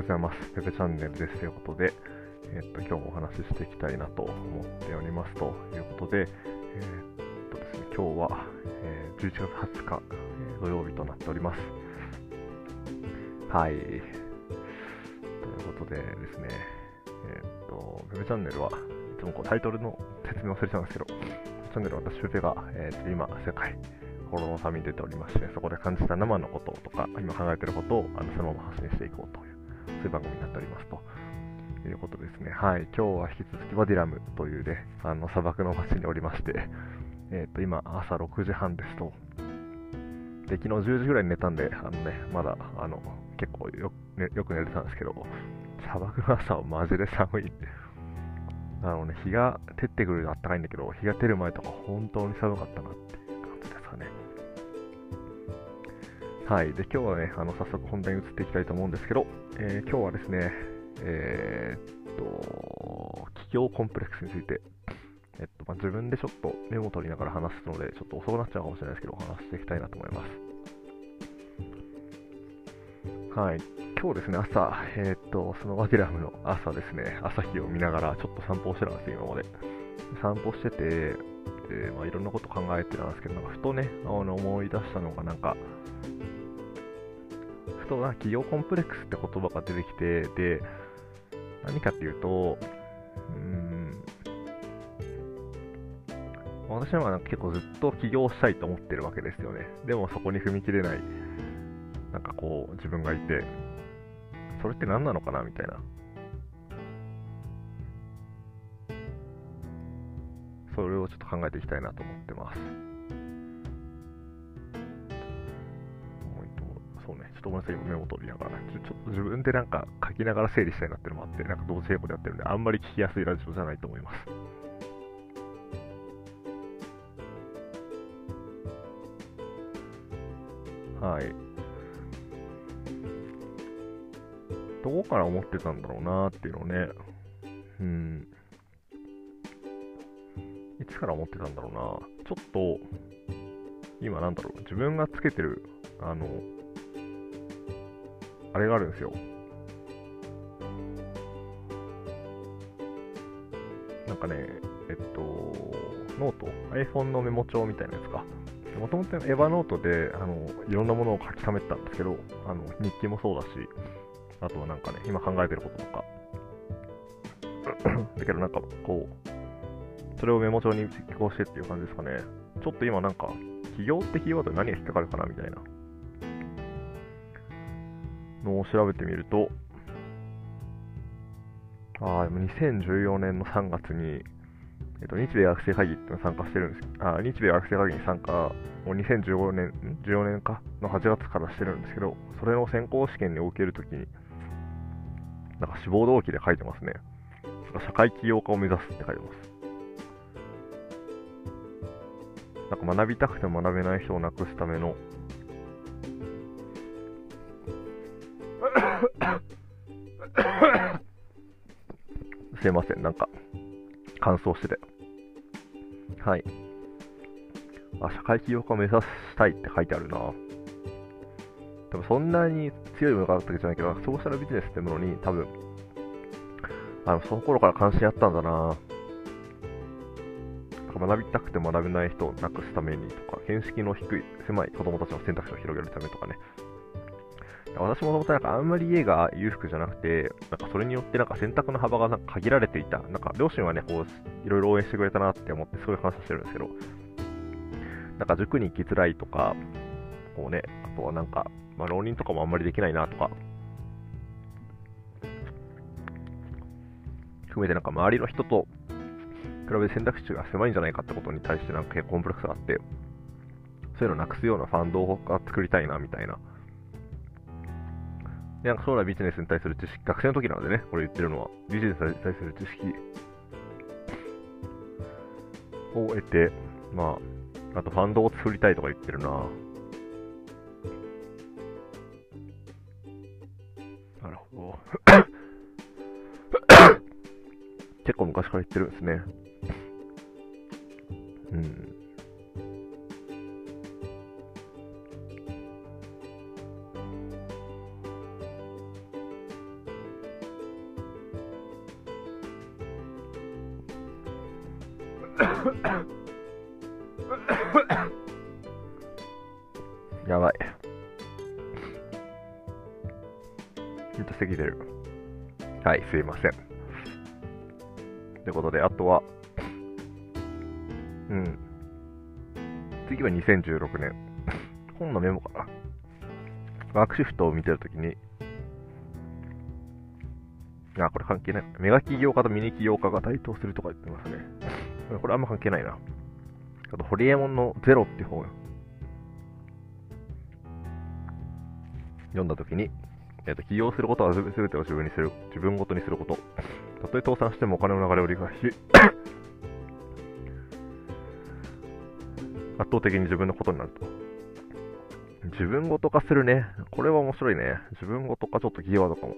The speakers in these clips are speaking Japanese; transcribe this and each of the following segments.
はようございます。ペペチャンネルですということで、えー、っと、今日もお話ししていきたいなと思っておりますということで、えー、っとですね、今日は、えー、11月20日、え土曜日となっております。はい。ということでですね、えっと、ペペチャンネルはいつもこうタイトルの説明忘れちゃうんですけど、チャンネル私、ペペが、えー、今、世界、心の旅に出ておりまして、そこで感じた生のこととか、今考えていることをあのそのまま発信していこうという、そういう番組になっておりますと。いうことですね。はい。今日は引き続きワディラムというね、あの砂漠の街におりまして、えっ、ー、と、今朝6時半ですと。で、昨日10時ぐらいに寝たんで、あのね、まだ、あの、結構よ,、ね、よく寝れたんですけど、砂漠の朝はマジで寒い。あのね、日が照ってくるとあったかいんだけど、日が照る前とか本当に寒かったなってはい。で、今日はね、あの、早速本題に移っていきたいと思うんですけど、えー、今日はですね、えー、っと、企業コンプレックスについて、えっと、まあ、自分でちょっとメモを取りながら話すので、ちょっと遅くなっちゃうかもしれないですけど、お話していきたいなと思います。はい。今日ですね、朝、えー、っと、そのワディラムの朝ですね、朝日を見ながらちょっと散歩をしてたんです、今まで。散歩してて、で、まあ、いろんなこと考えてたんですけど、なんかふとね、あの思い出したのが、なんか、とな企業コンプレックスって言葉が出てきて、で、何かっていうと、うん、私は結構ずっと起業したいと思ってるわけですよね。でもそこに踏み切れない、なんかこう、自分がいて、それって何なのかなみたいな。それをちょっと考えていきたいなと思ってます。そうねちょっとごめんなさい、メモ取りながら、ちょちょっと自分でなんか書きながら整理したいなっていうのもあって、なんか同時並行でやってるんで、あんまり聞きやすいラジオじゃないと思います。はい。どこから思ってたんだろうなーっていうのをね、うん。いつから思ってたんだろうな。ちょっと、今なんだろう、自分がつけてる、あの、あれがあるんですよ。なんかね、えっと、ノート、iPhone のメモ帳みたいなやつか。もともと Evernote であのいろんなものを書き溜めてたんですけど、あの日記もそうだし、あとはなんかね、今考えてることとか。だけどなんかこう、それをメモ帳に記行してっていう感じですかね。ちょっと今なんか、企業ってキーワードに何が引っかかるかなみたいなのを調べてみると、あでも2014年の3月に、えっと、日米学生会議ってのに参加してるんですあ日米学生会議に参加を2015年、14年かの8月からしてるんですけど、それの選考試験に受けるときに、なんか志望動機で書いてますね。社会起業家を目指すって書いてます。なんか学びたくても学べない人をなくすためのすいません、なんか、乾燥してて。はい。あ、社会起業家を目指したいって書いてあるな。多分そんなに強いものがあったわけじゃないけど、ソーシャルビジネスってものに多分、あの、その頃から関心あったんだな。学びたくて学べない人をなくすためにとか、見識の低い、狭い子供たちの選択肢を広げるためとかね、私もともとなんかあんまり家が裕福じゃなくて、なんかそれによってなんか選択の幅がなんか限られていた。なんか両親はね、こう、いろいろ応援してくれたなって思ってそういう話してるんですけど、なんか塾に行きづらいとか、こうね、あとはなんか、まあ浪人とかもあんまりできないなとか、含めてなんか周りの人と比べて選択肢が狭いんじゃないかってことに対してなんか結構コンプレックスがあって、そういうのをなくすようなファンドを作りたいなみたいな、なんか将来ビジネスに対する知識、学生の時なのでね、これ言ってるのは、ビジネスに対する知識を得て、まあ、あとファンドを作りたいとか言ってるな。なるほど。結構昔から言ってるんですね。ことで、あとは、うん。次は2016年。本のメモかな。ワークシフトを見てるときに、あ、これ関係ない。メガ企業家とミニ企業家が台頭するとか言ってますね。これあんま関係ないな。あと、ホリエモンのゼロって本読んだときに、えっ、ー、と、起業することは全てを自分にする、自分ごとにすること。たとえ倒産してもお金の流れを理解し、圧倒的に自分のことになると。自分ごと化するね。これは面白いね。自分ごと化ちょっとキーワードかも。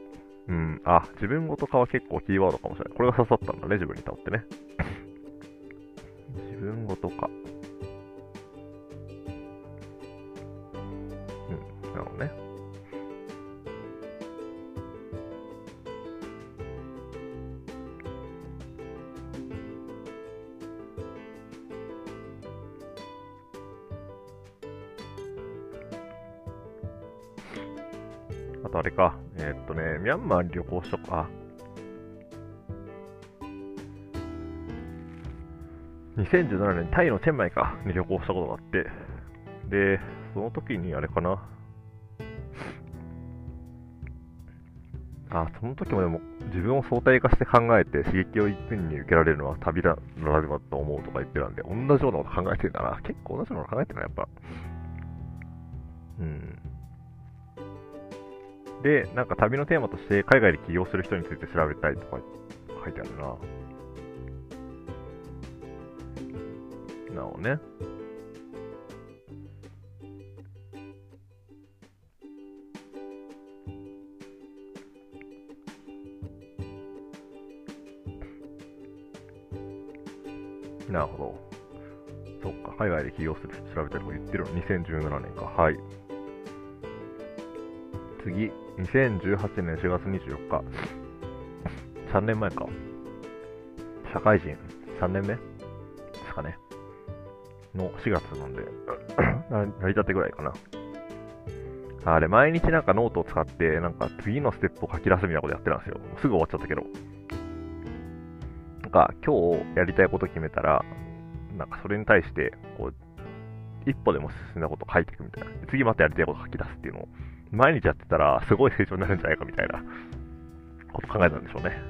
うん。あ、自分ごと化は結構キーワードかもしれない。これが刺さったんだね、自分にとってね。自分ごと化。あとあれか、えー、っとね、ミャンマーに旅行しとか、2017年、タイのチェンマイか、に旅行したことがあって、で、その時にあれかな、あ、その時もでも自分を相対化して考えて刺激を一分に受けられるのは旅だならではと思うとか言ってたんで、同じようなこと考えてるんだな。結構同じようなこと考えてるな、やっぱ。うん。で、なんか旅のテーマとして海外で起業する人について調べたいとか書いてあるな。なるほどね。なるほど。そっか、海外で起業する人調べたりも言ってるの、2017年か。はい。次、2018年4月24日。3年前か。社会人3年目ですかね。の4月なんで、成り立てぐらいかな。あれ、毎日なんかノートを使って、なんか次のステップを書き出すみたいなことやってたんですよ。すぐ終わっちゃったけど。なんか今日やりたいこと決めたら、なんかそれに対して、こう、一歩でも進んだこと書いていくみたいな。次またやりたいこと書き出すっていうのを毎日やってたら、すごい成長になるんじゃないかみたいなこと考えたんでしょうね。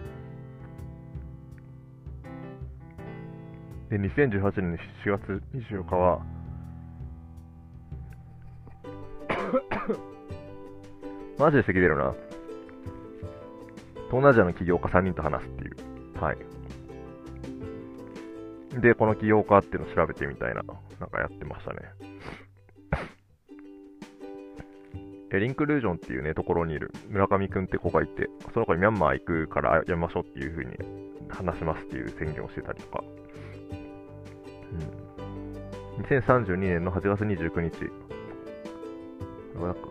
で、2018年4月24日は、マジで咳出るな。東南アジアの起業家3人と話すっていう。はい。で、この起業家っていうのを調べてみたいな、なんかやってましたね。リンクルージョンっていうね、ところにいる村上くんって子がいて、その子にミャンマー行くからやめましょうっていう風に話しますっていう宣言をしてたりとか。うん。2032年の8月29日。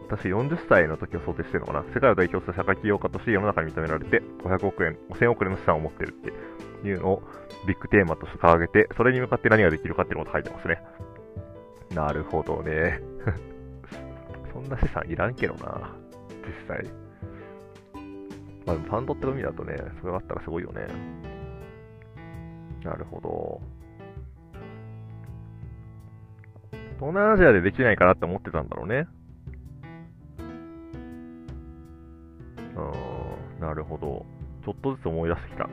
私40歳の時を想定してるのかな。世界を代表する社会起業家として世の中に認められて、500億円、5000億円の資産を持ってるっていうのをビッグテーマとして掲げて、それに向かって何ができるかっていうのを書いてますね。なるほどね。んな資産いらんけどな、実際。まあ、ファンドって意味だとね、それがあったらすごいよね。なるほど。東南アジアでできないかなって思ってたんだろうね。うん、なるほど。ちょっとずつ思い出してきた。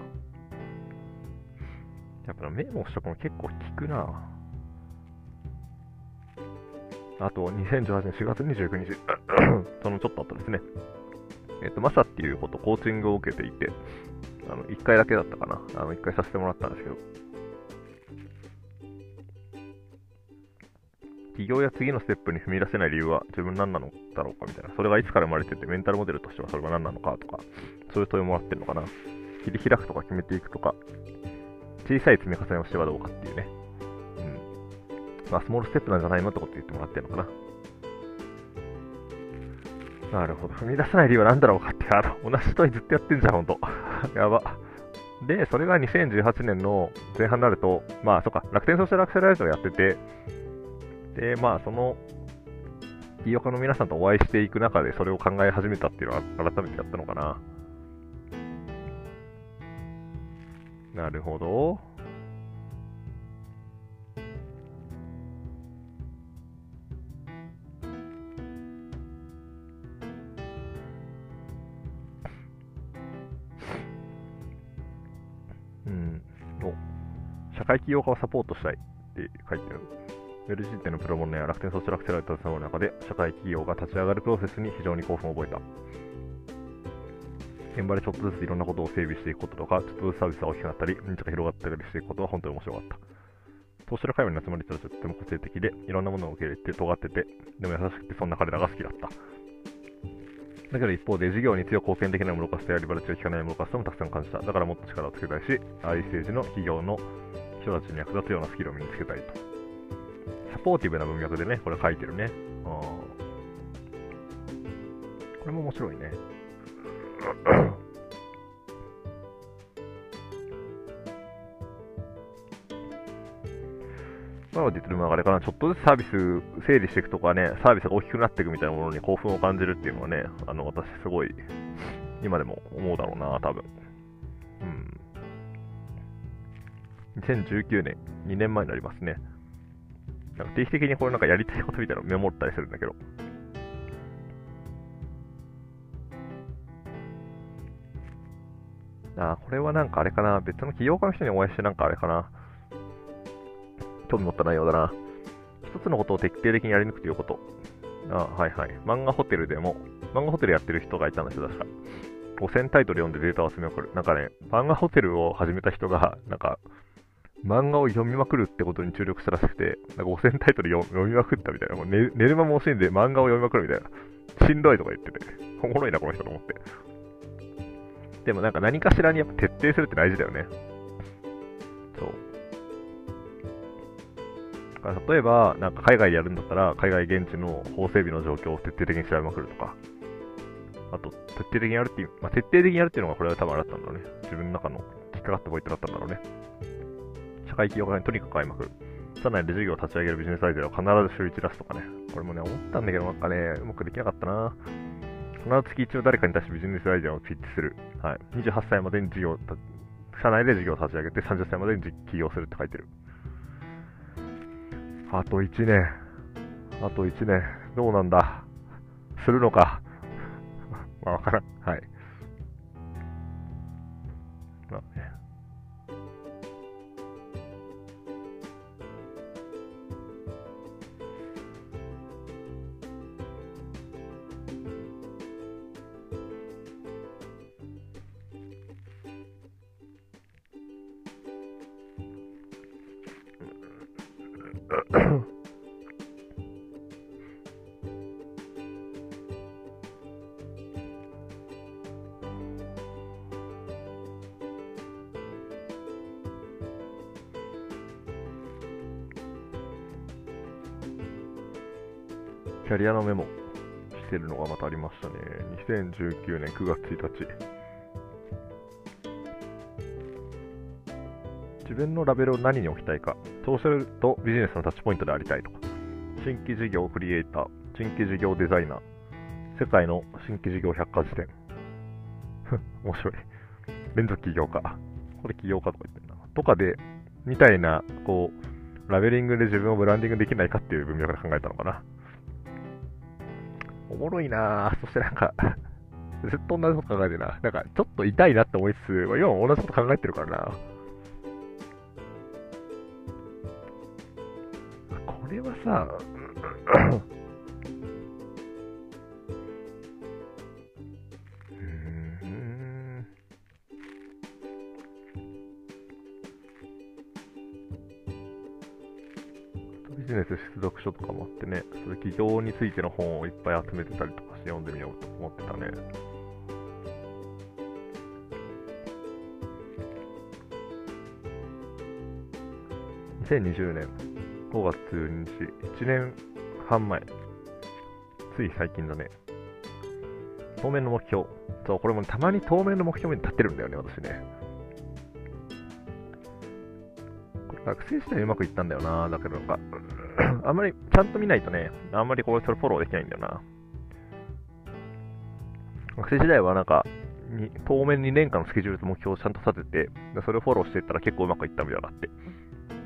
やっぱメモしとくの結構効くな。あと、2018年4月29日、そのちょっと後ですね。えっ、と、マサっていうことコーチングを受けていて、あの、1回だけだったかな。あの、1回させてもらったんですけど、起業や次のステップに踏み出せない理由は自分何なのだろうかみたいな。それがいつから生まれてて、メンタルモデルとしてはそれが何なのかとか、そういう問いもらってるのかな。切り開くとか決めていくとか、小さい積み重ねをしてはどうかっていうね。まあ、スモールステップなんじゃないのってこと言ってもらってるのかな。なるほど。踏み出せない理由は何だろうかって、あの、同じ人にずっとやってんじゃん、ほんと。やば。で、それが2018年の前半になると、まあ、そっか、楽天ソーシャルアクセラレートをやってて、で、まあ、その、起業家の皆さんとお会いしていく中で、それを考え始めたっていうのは改めてやったのかな。なるほど。社会起業家をサポートしたいって書いてある。LG 店のプロモンや楽天ソーシャルアクセラレーターの中で、社会企業が立ち上がるプロセスに非常に興奮を覚えた。現場でちょっとずついろんなことを整備していくこととか、ちょっとずつサービスが大きくなったり、認知が広がったりしていくことは本当に面白かった。投資の会話に集まる人たちはとても個性的で、いろんなものを受け入れて尖ってて、でも優しくてそんな彼らが好きだった。だけど一方で事業に強く貢献できないものかスやリバレッジが効かないものかスもたくさん感じた。だからもっと力をつけたいし、アーリーステージの企業の人たちに役立つようなスキルを身につけたいと。サポーティブな文脈でね、これ書いてるね。あこれも面白いね。なので言ってるのはあれかな、ちょっとずつサービス整理していくとかね、サービスが大きくなっていくみたいなものに興奮を感じるっていうのはね、あの、私すごい、今でも思うだろうな、多分。2019年、2年前になりますね。なんか定期的にこれなんかやりたいことみたいなのメモったりするんだけど。あ、これはなんかあれかな、別の起業家の人にお会いしてなんかあれかな。興味持った内容だな。一つのことを徹底的にやり抜くということ。あはいはい。漫画ホテルでも、漫画ホテルやってる人がいたんですよ、確か。5000タイトル読んでデータを集めまくる。なんかね、漫画ホテルを始めた人が、なんか、漫画を読みまくるってことに注力したらしくて、なんか5000タイトル読みまくったみたいな。もう寝寝る間も惜しんで漫画を読みまくるみたいな。しんどいとか言ってて、おもろいな、この人と思って。でもなんか何かしらにやっぱ徹底するって大事だよね。そう。だから例えば、なんか海外でやるんだったら、海外現地の法整備の状況を徹底的に調べまくるとか、あと、徹底的にやるっていう、まあ、徹底的にやるっていうのがこれは多分あったんだろうね。自分の中の引っかかったポイントだったんだろうね。会企業側にとにかく買いまくる。社内で事業を立ち上げるビジネスアイデアを必ず週1出すとかね。これもね、思ったんだけど、なんかね、うまくできなかったな。必ず月1を誰かに出してビジネスアイデアをピッチする。はい。28歳までに事業、社内で事業を立ち上げて30歳までに起業するって書いてる。あと1年。あと1年。どうなんだするのか。まあ、わからん。はい。まあね。2019年9月1日。自分のラベルを何に置きたいか、ソーシャルとビジネスのタッチポイントでありたいとか、新規事業クリエイター、新規事業デザイナー、世界の新規事業百科事典。面白い。連続起業家。これ起業家とか言ってるな。とかで、みたいな、こう、ラベリングで自分をブランディングできないかっていう文脈で考えたのかな。もろいな。そしてなんかずっと同じこと考えてるな。なんか、ちょっと痛いなって思いつつ、今も同じこと考えてるからな。これはさ、ジネス出読書とかもあってね、それ企業についての本をいっぱい集めてたりとかして読んでみようと思ってたね。2020年5月12日、1年半前、つい最近だね。当面の目標。そう、これもたまに当面の目標に立ってるんだよね、私ね。学生時代うまくいったんだよな。だけどなんか、あんまりちゃんと見ないとね、あんまりこれそれフォローできないんだよな。学生時代はなんか、に当面2年間のスケジュールと目標をちゃんと立てて、それをフォローしていったら結構うまくいったみたいなって、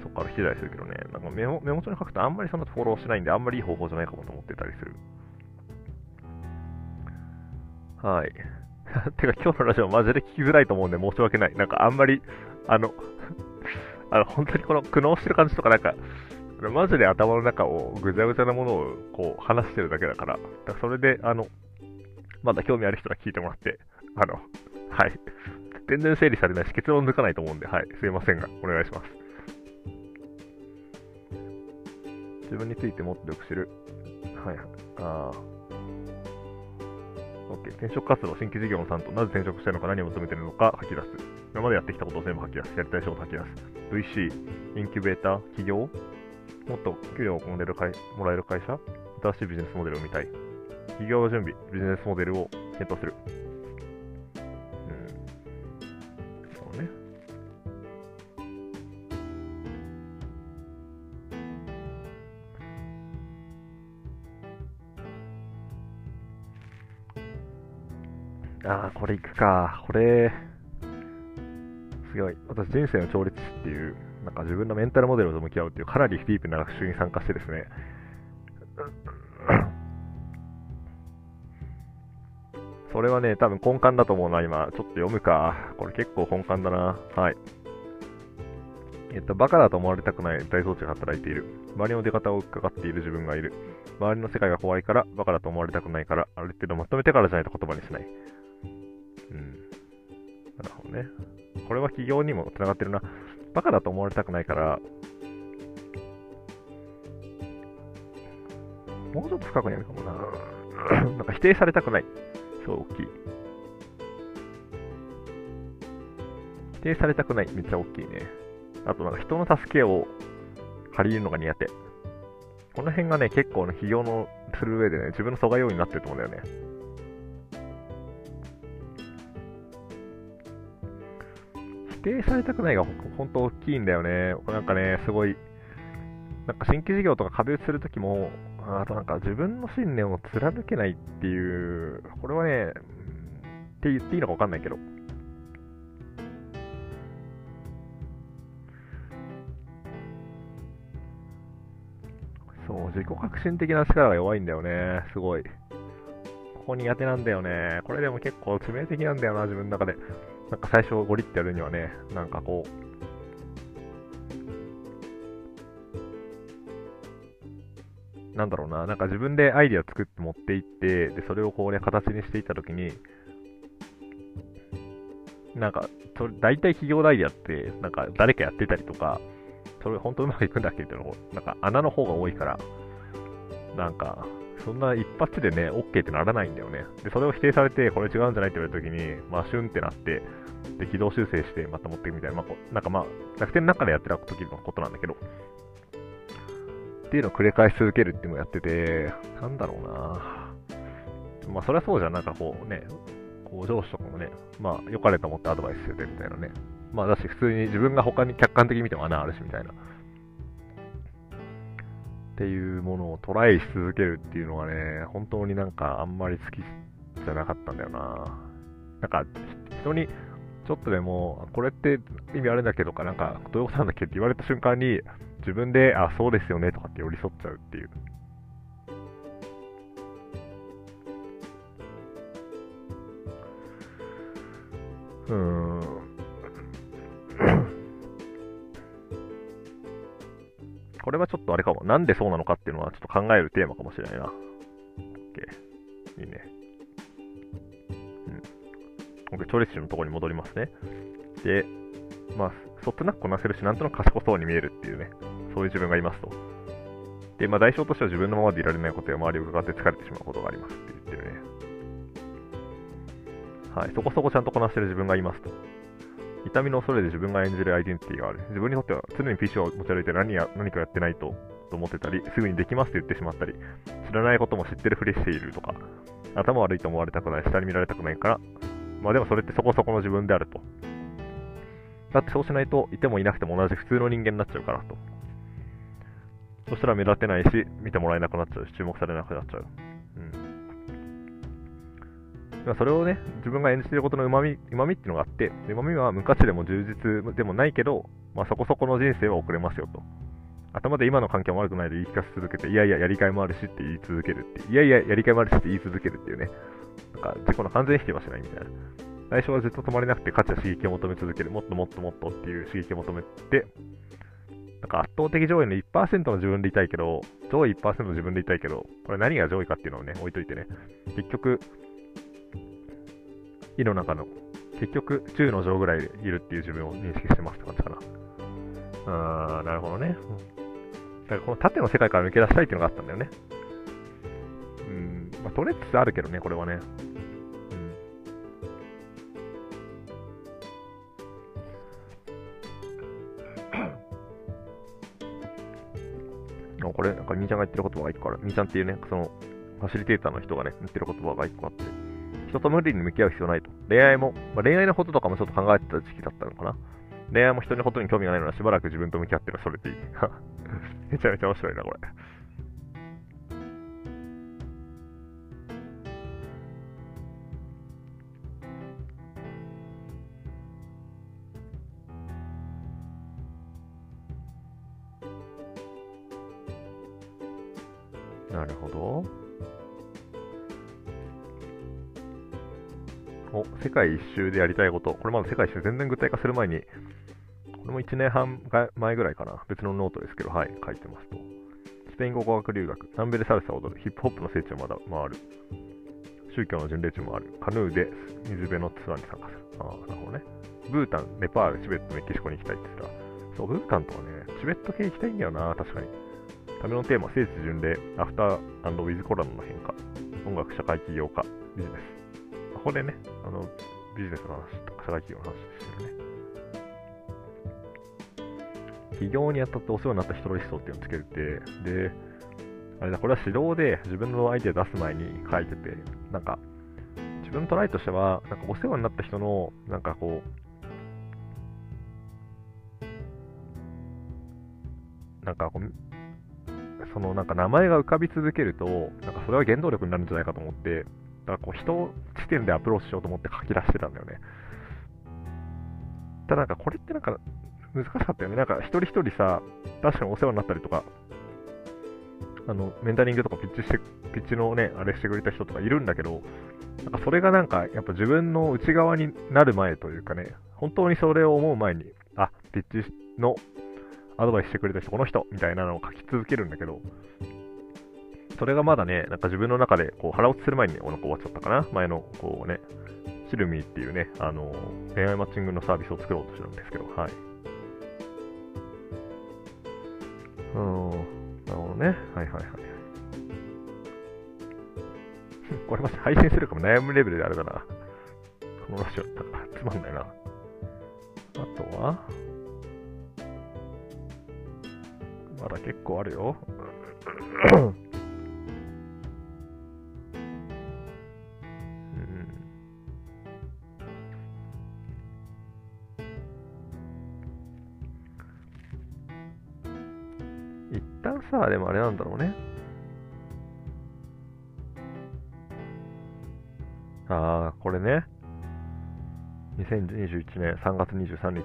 そこから引き台するけどね、なんかメモメモ帳に書くとあんまりそのフォローしないんで、あんまりいい方法じゃないかもと思ってたりする。はい。てか今日のラジオマジで聞きづらいと思うんで申し訳ない。なんかあんまり、あの、あの本当にこの苦悩してる感じとかなんか、マジで頭の中をぐちゃぐちゃなものをこう話してるだけだから、だからそれで、あの、まだ興味ある人は聞いてもらって、あの、はい。全然整理されないし、結論抜かないと思うんで、はい。すいませんが、お願いします。自分についてもっとよく知る。はい。ああ。OK。転職活動、新規事業の担当、なぜ転職したいのか、何を求めているのか書き出す。今までやってきたことを全部吐き出す。やりたい仕事を書き出す。VC、インキュベーター、企業、もっと給料をもらえる会社、新しいビジネスモデルを見たい。企業準備、ビジネスモデルを検討する。ああ、これいくか。これ、すごい。私、人生の調律師っていう、なんか自分のメンタルモデルと向き合うっていう、かなりディープな学習に参加してですね、それはね、多分根幹だと思うな、今。ちょっと読むか。これ結構根幹だな。はい。えっと、バカだと思われたくない大装置が働いている。周りの出方を伺っている自分がいる。周りの世界が怖いから、バカだと思われたくないから、ある程度まとめてからじゃないと言葉にしない。うん。なるほどね。これは企業にも繋がってるな。バカだと思われたくないから、もうちょっと深くにやるかもな。なんか否定されたくない。そう、大きい。否定されたくない。めっちゃ大きいね。あと、なんか人の助けを借りるのが苦手。この辺がね、結構の起業のする上でね、自分の阻害要因になってると思うんだよね。定されたくないが本当大きいんだよね。なんかね、すごい、なんか新規事業とか壁打ちするときも、あとなんか自分の信念を貫けないっていう、これはね、って言っていいのかわかんないけど。そう、自己革新的な力が弱いんだよね。すごい。ここ苦手なんだよね。これでも結構致命的なんだよな、自分の中で。なんか最初ゴリってやるにはね、なんかこう、なんだろうな、なんか自分でアイディアを作って持っていって、で、それをこうね、形にしていったときに、なんか、それ、大体企業のアイディアって、なんか誰かやってたりとか、それ本当うまくいくんだっけっていうのを、なんか穴の方が多いから、なんか、そんな一発でね、OK ってならないんだよね。で、それを否定されて、これ違うんじゃないって言われたときに、まあ、シュンってなって、で、軌道修正して、また持っていくみたいな、まあ、なんかまあ、楽天の中でやってた時のことなんだけど、っていうのを繰り返し続けるっていうのをやってて、なんだろうなまあ、そりゃそうじゃん。なんかこうね、こう上司とかもね、まあ、良かれと思ってアドバイスしててみたいなね。まあ、だし、普通に自分が他に客観的に見ても穴あるし、みたいな。っていうものをトライし続けるっていうのがね、本当になんかあんまり好きじゃなかったんだよななんか、人に、ちょっとでも、これって意味あるんだけどか、なんか、どういうことなんだっけって言われた瞬間に、自分で、あ、そうですよねとかって寄り添っちゃうっていう。うーん。これはちょっとあれかも。なんでそうなのかっていうのはちょっと考えるテーマかもしれないな。OK。いいね。うん。OK、トレッシュのところに戻りますね。で、まあ、そつなくこなせるし、なんとなく賢そうに見えるっていうね。そういう自分がいますと。で、まあ、代償としては自分のままでいられないことや周りを伺って疲れてしまうことがありますって言ってるね。はい、そこそこちゃんとこなしてる自分がいますと。痛みの恐れで自分が演じるアイデンティティがある。自分にとっては常に PC を持ち歩いて何や何かやってないとと思ってたり、すぐにできますと言ってしまったり、知らないことも知ってるふりしているとか、頭悪いと思われたくない、下に見られたくないから、まあでもそれってそこそこの自分であると。だってそうしないと、いてもいなくても同じ普通の人間になっちゃうからと。そしたら目立てないし、見てもらえなくなっちゃうし、注目されなくなっちゃう。それをね、自分が演じてることの旨味、旨味っていうのがあって、旨味は無価値でも充実でもないけど、まあ、そこそこの人生は送れますよと。頭で今の環境も悪くないで言い聞かせ続けて、いやいや、やりがいもあるしって言い続けるって、いやいや、やりがいもあるしって言い続けるっていうね、なんか自己の完全否定はしないみたいな。最初はずっと止まれなくて価値や刺激を求め続ける、もっともっともっとっていう刺激を求めて、なんか圧倒的上位の1%の自分でいたいけど、上位1%の自分でいたいけど、これ何が上位かっていうのをね、置いといてね、結局、胃の中の、結局、10の上ぐらいいるっていう自分を認識してますって感じかな。あー、なるほどね。だからこの縦の世界から抜け出したいっていうのがあったんだよね。うん、まあ、取れつつあるけどね、これはね。これ、なんか、みーちゃんが言ってる言葉が一個ある。みーちゃんっていうね、その、ファシリテーターの人がね、言ってる言葉が一個あって、人と無理に向き合う必要ないと。恋愛も、まあ、恋愛のこととかもちょっと考えてた時期だったのかな。恋愛も人のことに興味がないのはしばらく自分と向き合ってるのそれでいい。めちゃめちゃ面白いな、これ。界一周でやりたいこと。これまだ世界一周全然具体化する前に、これも1年半前ぐらいかな。別のノートですけど、はい、書いてますと。スペイン語語学留学、南米でサルサを踊る、ヒップホップの聖地をまだ回る、宗教の巡礼地もある、カヌーで水辺のツアーに参加する。ああ、なるほどね。ブータン、ネパール、チベット、メキシコに行きたいって言ったら、そう、ブータンとかね、チベット系行きたいんだよな、確かに。旅のテーマ、聖地巡礼、アフターウィズコロナの変化、音楽、社会起業家、ビジネス。ここでね、あの、ビジネスの話とか社会企業の話してるね。起業にあたってお世話になった人のリストっていうのをつけてて、で、あれだ、これは指導で自分のアイデア出す前に書いてて、なんか、自分のトライとしては、なんかお世話になった人の、なんかこう、なんかこう、そのなんか名前が浮かび続けると、なんかそれは原動力になるんじゃないかと思って、だからこう人視点でアプローチしようと思って書き出してたんだよね。ただなんかこれってなんか難しかったよね。なんか一人一人さ、確かにお世話になったりとか、あの、メンタリングとかピッチして、ピッチのね、あれしてくれた人とかいるんだけど、なんかそれがなんか、やっぱ自分の内側になる前というかね、本当にそれを思う前に、あ、ピッチのアドバイスしてくれた人、この人みたいなのを書き続けるんだけど、それがまだね、なんか自分の中でこう腹落ちする前にお腹終わっちゃったかな。前のこうね、シルミーっていうね、あの恋愛マッチングのサービスを作ろうとしてるんですけど、はい。うん、なるほどね。はいはいはい。これまた配信するかも悩むレベルであるかな。このラジオ、つまんないな。あとは、まだ結構あるよ。さ、でもあれなんだろうね。ああ、これね。2021年3月23日。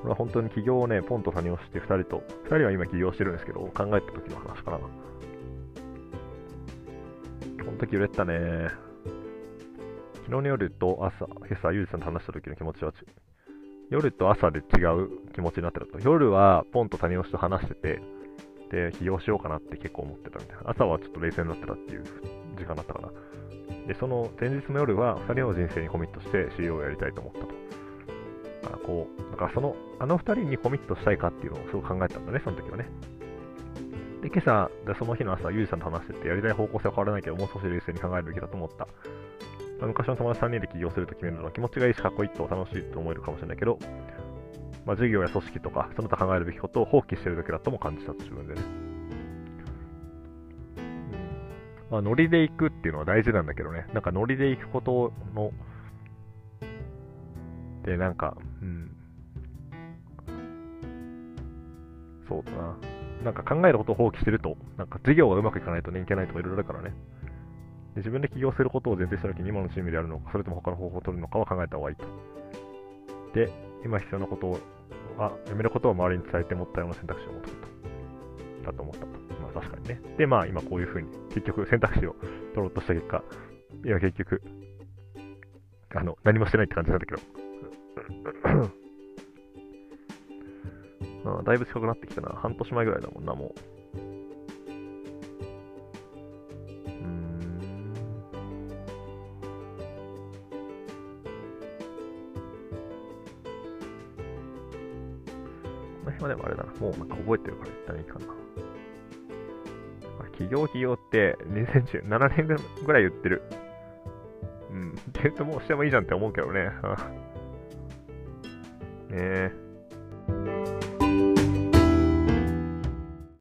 これは本当に起業をね、ポンと谷をして2人と、2人は今起業してるんですけど、考えた時の話かな。この時売れたね。昨日の夜と朝、今朝、ゆうじさんと話した時の気持ちは、夜と朝で違う気持ちになってたと。夜はポンと谷吉と話してて、で、起業しようかなって結構思ってたみたいな。朝はちょっと冷静になってたっていう時間だったかな。で、その前日の夜は2人の人生にコミットして CEO をやりたいと思ったと。だからこう、だからその、あの2人にコミットしたいかっていうのをすごく考えたんだね、その時はね。で、今朝、でその日の朝、ゆうじさんと話してて、やりたい方向性は変わらないけど、もう少し冷静に考えるべきだと思った。昔の友達3人で起業すると決めるのは気持ちがいいし、かっこいいと楽しいと思えるかもしれないけど、まあ、授業や組織とか、その他考えるべきことを放棄しているだけだとも感じたと自分でね。うん、まあ、ノリで行くっていうのは大事なんだけどね、なんかノリで行くことの、で、なんか、うん、そうだな。なんか考えることを放棄してると、なんか授業がうまくいかないと人気ないとかいろいろだからね。で自分で起業することを前提したときに今のチームでやるのか、それとも他の方法を取るのかは考えた方がいいと。で、今必要なことは、やめることを周りに伝えてもったような選択肢を持つこと。だと思ったと。まあ確かにね。で、まあ今こういうふうに、結局選択肢を取ろうとした結果、今結局、あの、何もしてないって感じなんだけど。あだいぶ近くなってきたな。半年前ぐらいだもんな、もう。も。うなんか覚えてるから言ったらいいかな。企業企業って2017年ぐらい言ってる。うん。って言うともうしてもいいじゃんって思うけどね。ねえ。